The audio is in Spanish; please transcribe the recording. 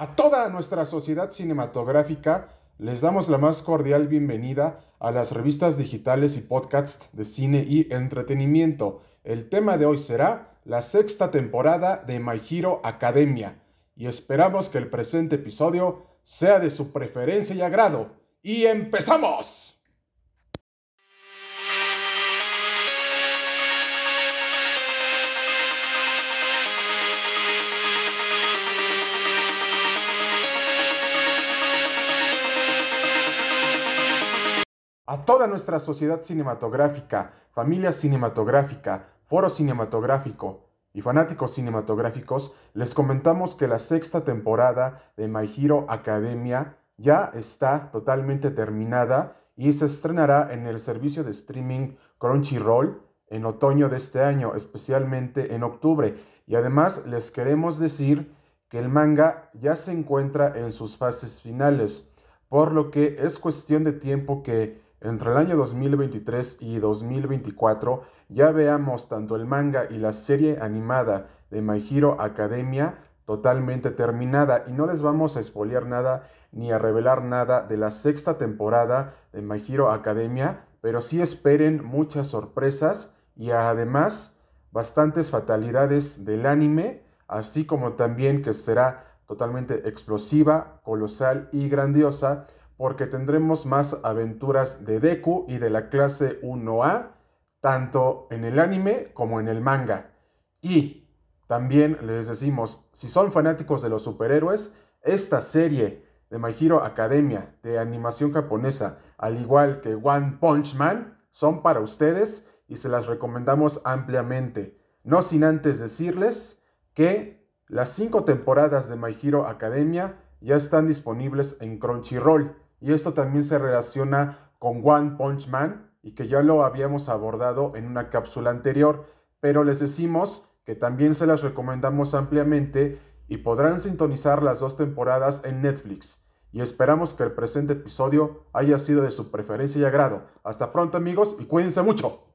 A toda nuestra sociedad cinematográfica les damos la más cordial bienvenida a las revistas digitales y podcasts de cine y entretenimiento. El tema de hoy será la sexta temporada de My Hero Academia y esperamos que el presente episodio sea de su preferencia y agrado. ¡Y empezamos! A toda nuestra sociedad cinematográfica, familia cinematográfica, foro cinematográfico y fanáticos cinematográficos, les comentamos que la sexta temporada de My Hero Academia ya está totalmente terminada y se estrenará en el servicio de streaming Crunchyroll en otoño de este año, especialmente en octubre. Y además les queremos decir que el manga ya se encuentra en sus fases finales, por lo que es cuestión de tiempo que entre el año 2023 y 2024 ya veamos tanto el manga y la serie animada de My Hero Academia totalmente terminada. Y no les vamos a espolear nada ni a revelar nada de la sexta temporada de My Hero Academia, pero sí esperen muchas sorpresas y además bastantes fatalidades del anime, así como también que será totalmente explosiva, colosal y grandiosa porque tendremos más aventuras de Deku y de la clase 1A, tanto en el anime como en el manga. Y también les decimos, si son fanáticos de los superhéroes, esta serie de My Hero Academia de animación japonesa, al igual que One Punch Man, son para ustedes y se las recomendamos ampliamente. No sin antes decirles que las cinco temporadas de My Hero Academia ya están disponibles en Crunchyroll y esto también se relaciona con One Punch Man y que ya lo habíamos abordado en una cápsula anterior, pero les decimos que también se las recomendamos ampliamente y podrán sintonizar las dos temporadas en Netflix. Y esperamos que el presente episodio haya sido de su preferencia y agrado. Hasta pronto amigos y cuídense mucho.